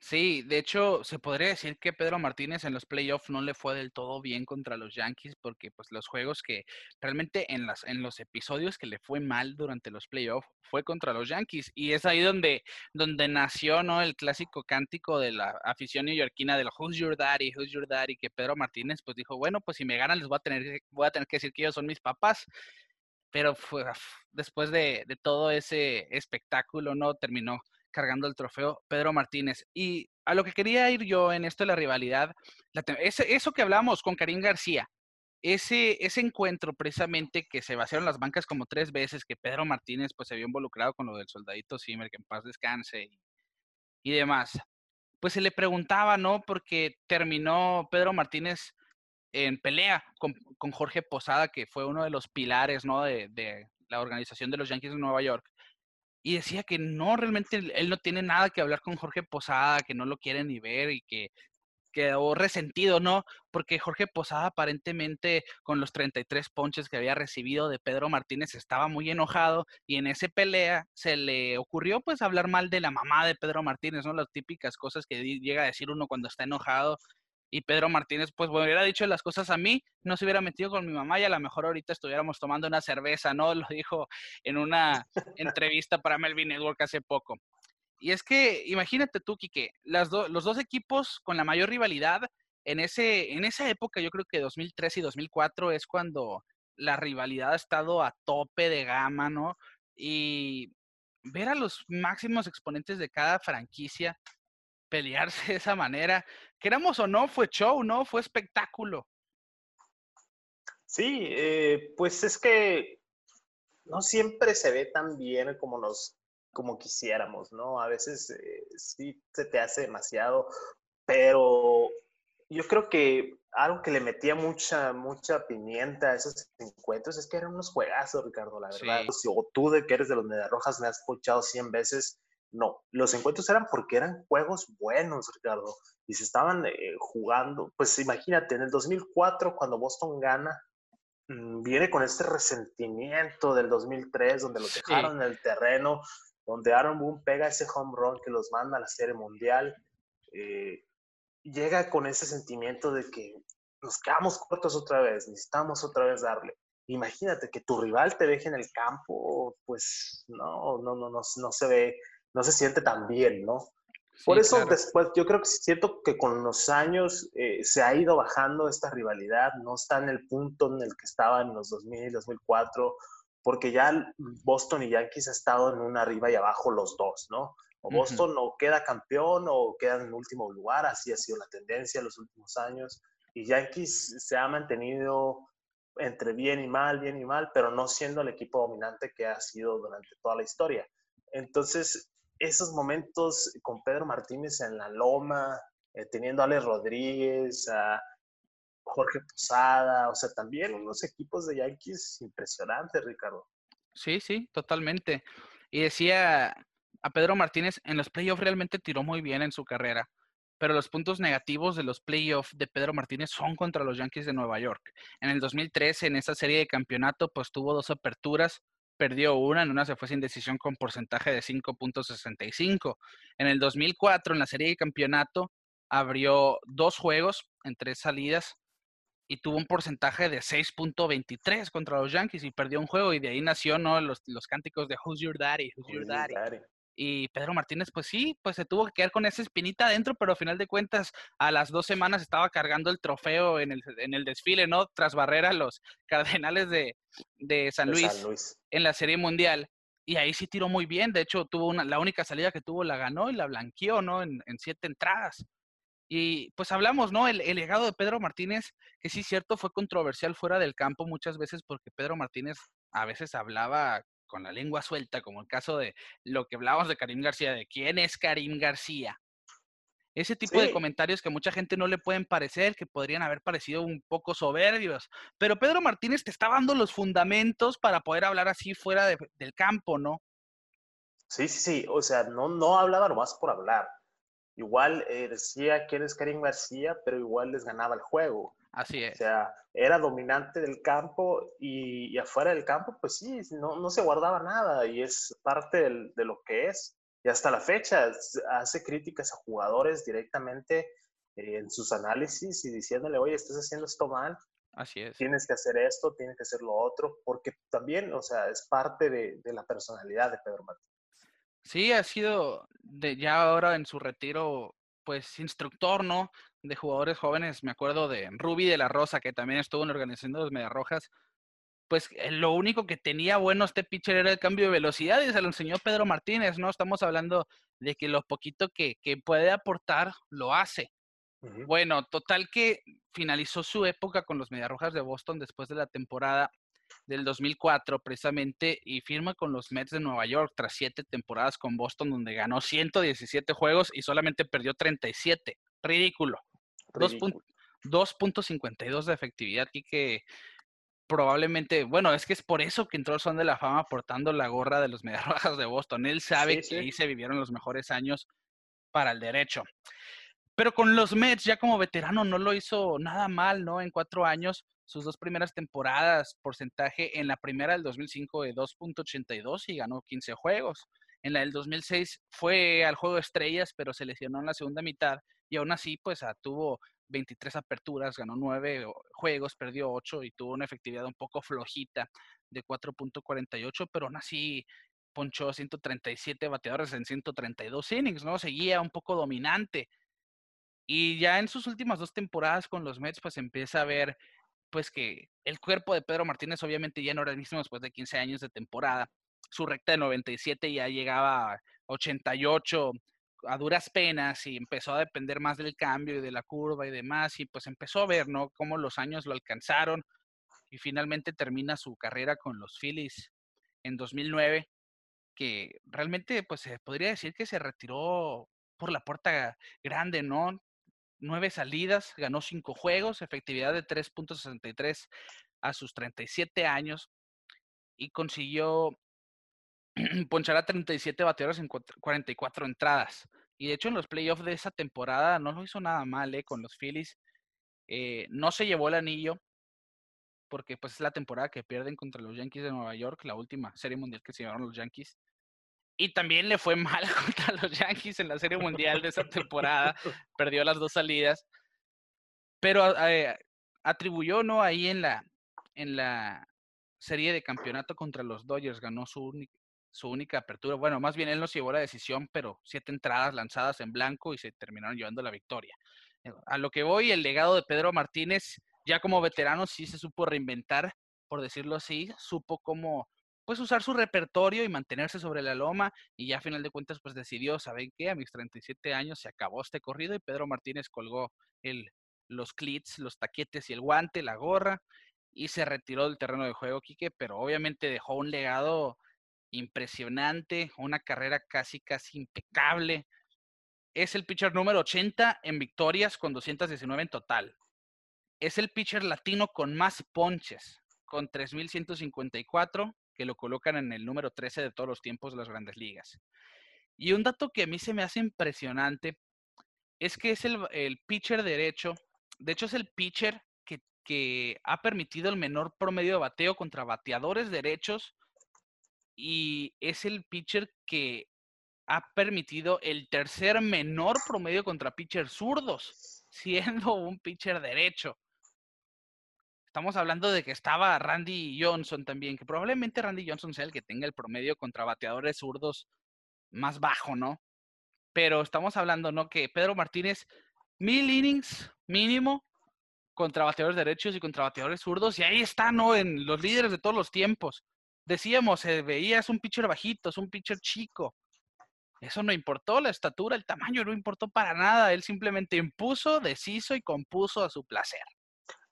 Sí, de hecho, se podría decir que Pedro Martínez en los playoffs no le fue del todo bien contra los Yankees, porque pues los juegos que realmente en, las, en los episodios que le fue mal durante los playoffs fue contra los Yankees. Y es ahí donde, donde nació ¿no? el clásico cántico de la afición neoyorquina del Who's Your Daddy, Who's Your Daddy, que Pedro Martínez pues dijo, bueno, pues si me ganan les voy a tener, voy a tener que decir que ellos son mis papás pero después de, todo ese espectáculo, ¿no? Terminó cargando el trofeo Pedro Martínez. Y a lo que quería ir yo en esto de la rivalidad, eso que hablamos con Karim García, ese, ese encuentro precisamente que se vaciaron las bancas como tres veces, que Pedro Martínez pues se vio involucrado con lo del soldadito Zimmer, que en paz descanse y, demás, pues se le preguntaba, ¿no? Porque terminó Pedro Martínez en pelea con, Jorge Posada, que fue uno de los pilares ¿no? de, la organización de los Yankees de Nueva York. Y decía que no, realmente él no tiene nada que hablar con Jorge Posada, que no lo quiere ni ver y que quedó resentido, ¿no? Porque Jorge Posada aparentemente con los 33 ponches que había recibido de Pedro Martínez estaba muy enojado y en esa pelea se le ocurrió pues hablar mal de la mamá de Pedro Martínez, ¿no? Las típicas cosas que llega a decir uno cuando está enojado y Pedro Martínez, pues me hubiera dicho las cosas a mí, no se hubiera metido con mi mamá y a lo mejor ahorita estuviéramos tomando una cerveza, ¿no? Lo dijo en una entrevista para Melvin Network hace poco. Y es que, imagínate tú, Quique, los dos equipos con la mayor rivalidad en, ese, en esa época, yo creo que 2003 y 2004 es cuando la rivalidad ha estado a tope de gama, ¿no? Y ver a los máximos exponentes de cada franquicia pelearse de esa manera, queramos o no, fue show, ¿no? Fue espectáculo. Sí, eh, pues es que no siempre se ve tan bien como nos como quisiéramos, ¿no? A veces eh, sí se te hace demasiado, pero yo creo que algo que le metía mucha, mucha pimienta a esos encuentros es que eran unos juegazos, Ricardo, la verdad. O tú de que eres de los Rojas me has escuchado 100 veces, no, los encuentros eran porque eran juegos buenos, Ricardo, y se estaban eh, jugando. Pues imagínate, en el 2004, cuando Boston gana, mm, viene con este resentimiento del 2003, donde los dejaron en el terreno, donde Aaron Boone pega ese home run que los manda a la Serie Mundial. Eh, llega con ese sentimiento de que nos quedamos cortos otra vez, necesitamos otra vez darle. Imagínate que tu rival te deje en el campo, pues no, no, no, no, no se ve no se siente tan bien, ¿no? Por eso después, yo creo que siento que con los años eh, se ha ido bajando esta rivalidad, no está en el punto en el que estaba en los 2000, 2004, porque ya Boston y Yankees han estado en una arriba y abajo los dos, ¿no? O Boston no queda campeón o queda en último lugar, así ha sido la tendencia en los últimos años. Y Yankees se ha mantenido entre bien y mal, bien y mal, pero no siendo el equipo dominante que ha sido durante toda la historia. Entonces, esos momentos con Pedro Martínez en la loma, eh, teniendo a Alex Rodríguez, a Jorge Posada, o sea, también unos equipos de Yankees impresionantes, Ricardo. Sí, sí, totalmente. Y decía a Pedro Martínez, en los playoffs realmente tiró muy bien en su carrera, pero los puntos negativos de los playoffs de Pedro Martínez son contra los Yankees de Nueva York. En el 2013, en esa serie de campeonato, pues tuvo dos aperturas, perdió una, en una se fue sin decisión con porcentaje de 5.65. En el 2004, en la serie de campeonato, abrió dos juegos en tres salidas y tuvo un porcentaje de 6.23 contra los Yankees y perdió un juego y de ahí nació ¿no? los, los cánticos de Who's Your Daddy, Who's, Your daddy? Y Pedro Martínez, pues sí, pues se tuvo que quedar con esa espinita adentro, pero al final de cuentas, a las dos semanas estaba cargando el trofeo en el, en el desfile, ¿no? Tras barrer a los Cardenales de, de, San, Luis en la Serie Mundial. Y ahí sí tiró muy bien. De hecho, tuvo una, la única salida que tuvo la ganó y la blanqueó, ¿no? En, en siete entradas. Y pues hablamos, ¿no? El, el, legado de Pedro Martínez, que sí, cierto, fue controversial fuera del campo muchas veces porque Pedro Martínez a veces hablaba con la lengua suelta, como el caso de lo que hablábamos de Karim García, de quién es Karim García. Ese tipo de comentarios que a mucha gente no le pueden parecer, que podrían haber parecido un poco soberbios. Pero Pedro Martínez te está dando los fundamentos para poder hablar así fuera del campo, ¿no? Sí, sí, sí. O sea, no, no hablaba nomás por hablar. Igual eh, decía quién es Karim García, pero igual les ganaba el juego. Así es. O sea, era dominante del campo y, afuera del campo, pues sí, no, no, se guardaba nada y es parte del, de lo que es. Y hasta la fecha hace críticas a jugadores directamente eh, en sus análisis y diciéndole, oye, estás haciendo esto mal. Así es. Tienes que hacer esto, tienes que hacer lo otro, porque también, o sea, es parte de, de la personalidad de Pedro Martínez. Sí, ha sido de ya ahora en su retiro, pues instructor, ¿no? de jugadores jóvenes, me acuerdo de Ruby de la Rosa, que también estuvo en organización de los Mediarrojas, pues eh, lo único que tenía bueno este pitcher era el cambio de velocidad y se lo enseñó Pedro Martínez, ¿no? Estamos hablando de que lo poquito que, que puede aportar lo hace. Bueno, total que finalizó su época con los Mediarrojas de Boston después de la temporada del 2004 precisamente y firma con los Mets de Nueva York tras siete temporadas con Boston donde ganó 117 juegos y solamente perdió 37. Ridículo. 2.52 de efectividad y que probablemente, bueno, es que es por eso que entró el Son de la Fama portando la gorra de los Mediarrojas de Boston. Él sabe que ahí se vivieron los mejores años para el derecho. Pero con los Mets, ya como veterano, no lo hizo nada mal, ¿no? En cuatro años, sus dos primeras temporadas, porcentaje en la primera del 2005 de 2.82 y ganó 15 juegos. En la del 2006 fue al juego de estrellas, pero se lesionó en la segunda mitad y aún así, pues ah, tuvo 23 aperturas, ganó 9 juegos, perdió 8 y tuvo una efectividad un poco flojita de 4.48, pero aún así ponchó 137 bateadores en 132 innings, ¿no? Seguía un poco dominante. Y ya en sus últimas dos temporadas con los Mets, pues empieza a ver, pues que el cuerpo de Pedro Martínez obviamente ya no era mismo después de 15 años de temporada. Su recta de 97 ya llegaba a 88, a duras penas y empezó a depender más del cambio y de la curva y demás y pues empezó a ver, ¿no? Cómo los años lo alcanzaron y finalmente termina su carrera con los Phillies en 2009, que realmente pues se podría decir que se retiró por la puerta grande, ¿no? Nueve salidas, ganó cinco juegos, efectividad de 3.63 a sus 37 años y consiguió ponchará 37 bateadores en 44 entradas. Y de hecho en los playoffs de esa temporada no lo hizo nada mal ¿eh? con los Phillies. Eh, no se llevó el anillo porque pues es la temporada que pierden contra los Yankees de Nueva York, la última serie mundial que se llevaron los Yankees. Y también le fue mal contra los Yankees en la serie mundial de esa temporada. Perdió las dos salidas. Pero eh, atribuyó, ¿no? Ahí en la, en la serie de campeonato contra los Dodgers, ganó su, su única apertura. Bueno, más bien él nos llevó la decisión, pero siete entradas lanzadas en blanco y se terminaron llevando la victoria. Eh, a lo que voy, el legado de Pedro Martínez, ya como veterano, sí se supo reinventar, por decirlo así, supo cómo pues usar su repertorio y mantenerse sobre la loma y ya a final de cuentas pues decidió, ¿saben qué? A mis 37 años se acabó este corrido y Pedro Martínez colgó el, los clits, los taquetes y el guante, la gorra y se retiró del terreno de juego, Quique, pero obviamente dejó un legado impresionante, una carrera casi, casi impecable. Es el pitcher número 80 en victorias con 219 en total. Es el pitcher latino con más ponches, con 3.154, que lo colocan en el número 13 de todos los tiempos de las grandes ligas. Y un dato que a mí se me hace impresionante es que es el, pitcher derecho, de hecho es el pitcher que, que ha permitido el menor promedio de bateo contra bateadores derechos y es el pitcher que ha permitido el tercer menor promedio contra pitchers zurdos, siendo un pitcher derecho. Estamos hablando de que estaba Randy Johnson también, que probablemente Randy Johnson sea el que tenga el promedio contra bateadores zurdos más bajo, ¿no? Pero estamos hablando, ¿no? Que Pedro Martínez, mil innings mínimo contra bateadores derechos y contra bateadores zurdos, y ahí está, ¿no? En los líderes de todos los tiempos decíamos, se veía, es un pitcher bajito, es un pitcher chico. Eso no importó, la estatura, el tamaño no importó para nada. Él simplemente impuso, deshizo y compuso a su placer.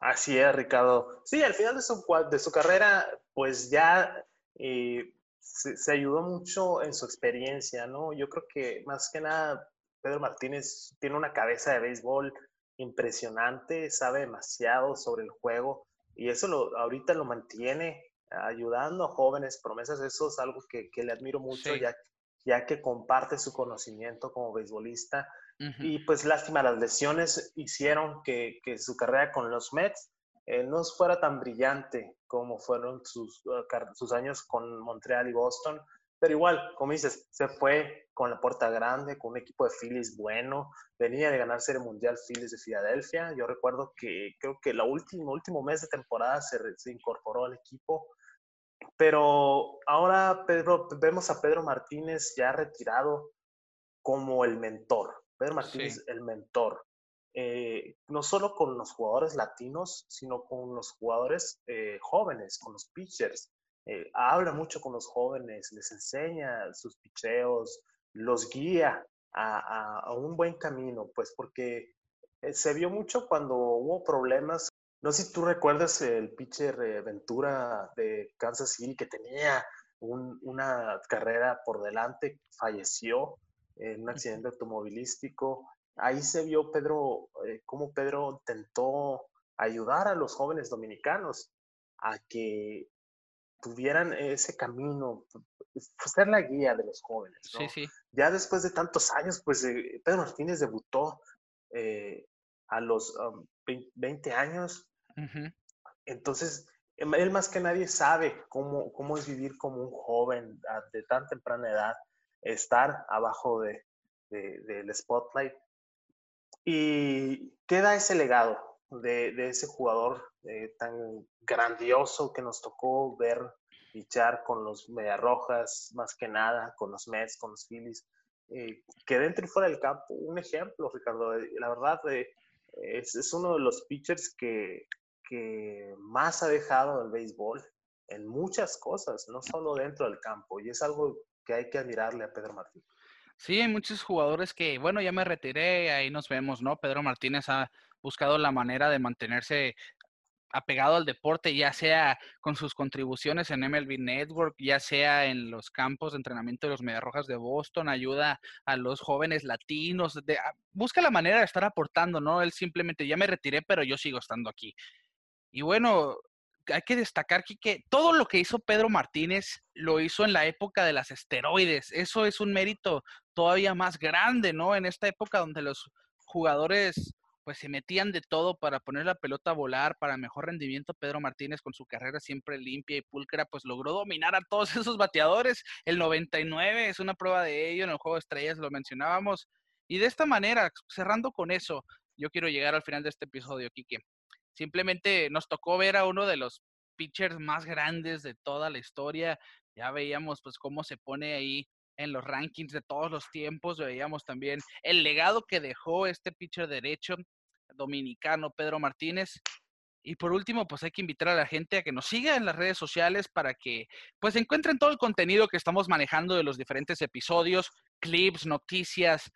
Así es, Ricardo. Sí, al final de su, de su carrera, pues ya eh, se, se, ayudó mucho en su experiencia, ¿no? Yo creo que más que nada, Pedro Martínez tiene una cabeza de béisbol impresionante, sabe demasiado sobre el juego y eso lo, ahorita lo mantiene ayudando a jóvenes promesas, eso es algo que, que le admiro mucho, sí. ya, ya que comparte su conocimiento como beisbolista. Y pues lástima, las lesiones hicieron que, que su carrera con los Mets eh, no fuera tan brillante como fueron sus, uh, sus años con Montreal y Boston. Pero igual, como dices, se fue con la puerta grande, con un equipo de Phillies bueno. Venía de ganar Serie Mundial Phillies de Filadelfia. Yo recuerdo que creo que el último, último mes de temporada se, se incorporó al equipo. Pero ahora Pedro, vemos a Pedro Martínez ya retirado como el mentor. Pedro Martínez, sí. el mentor. Eh, no solo con los jugadores latinos, sino con los jugadores eh, jóvenes, con los pitchers. Eh, habla mucho con los jóvenes, les enseña sus picheos, los guía a, a, a un buen camino, pues porque se vio mucho cuando hubo problemas no sé si tú recuerdas el pitcher Ventura de Kansas City que tenía un, una carrera por delante, falleció en un accidente automovilístico. Ahí se vio Pedro, eh, cómo Pedro intentó ayudar a los jóvenes dominicanos a que tuvieran ese camino, ser la guía de los jóvenes. ¿no? Sí, sí. Ya después de tantos años, pues eh, Pedro Martínez debutó eh, a los um, 20 años. Uh -huh. Entonces, em, él más que nadie sabe cómo, cómo es vivir como un joven de tan temprana edad, estar abajo de, de, del spotlight. Y queda ese legado de, ese jugador eh, tan grandioso que nos tocó ver fichar con los Mediarrojas, más que nada, con los Mets, con los Phillies, eh, que dentro y fuera del campo, un ejemplo, Ricardo, la verdad, eh, es, es, uno de los pitchers que, que más ha dejado el béisbol en muchas cosas, no solo dentro del campo, y es algo que hay que admirarle a Pedro Martín. Sí, hay muchos jugadores que, bueno, ya me retiré, ahí nos vemos, ¿no? Pedro Martínez ha buscado la manera de mantenerse apegado al deporte, ya sea con sus contribuciones en MLB Network, ya sea en los campos de entrenamiento de los Mediarrojas de Boston, ayuda a los jóvenes latinos, de, busca la manera de estar aportando, ¿no? Él simplemente ya me retiré, pero yo sigo estando aquí. Y bueno, hay que destacar que todo lo que hizo Pedro Martínez lo hizo en la época de las esteroides. Eso es un mérito todavía más grande, ¿no? En esta época donde los jugadores pues se metían de todo para poner la pelota a volar, para mejor rendimiento. Pedro Martínez con su carrera siempre limpia y pulcra, pues logró dominar a todos esos bateadores. El 99 es una prueba de ello, en el juego de estrellas lo mencionábamos. Y de esta manera, cerrando con eso, yo quiero llegar al final de este episodio, Quique. Simplemente nos tocó ver a uno de los pitchers más grandes de toda la historia. Ya veíamos pues cómo se pone ahí en los rankings de todos los tiempos. Veíamos también el legado que dejó este pitcher derecho dominicano Pedro Martínez. Y por último, pues hay que invitar a la gente a que nos siga en las redes sociales para que pues encuentren todo el contenido que estamos manejando de los diferentes episodios, clips, noticias,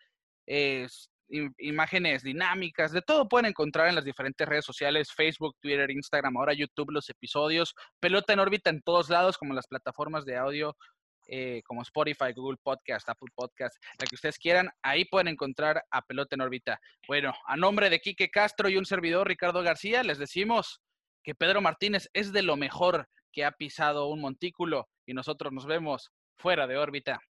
imágenes dinámicas, de todo pueden encontrar en las diferentes redes sociales, Facebook, Twitter, Instagram, ahora YouTube, los episodios, pelota en órbita en todos lados, como las plataformas de audio eh, como Spotify, Google Podcast, Apple Podcast, la que ustedes quieran, ahí pueden encontrar a Pelota en órbita. Bueno, a nombre de Quique Castro y un servidor, Ricardo García, les decimos que Pedro Martínez es de lo mejor que ha pisado un montículo y nosotros nos vemos fuera de órbita.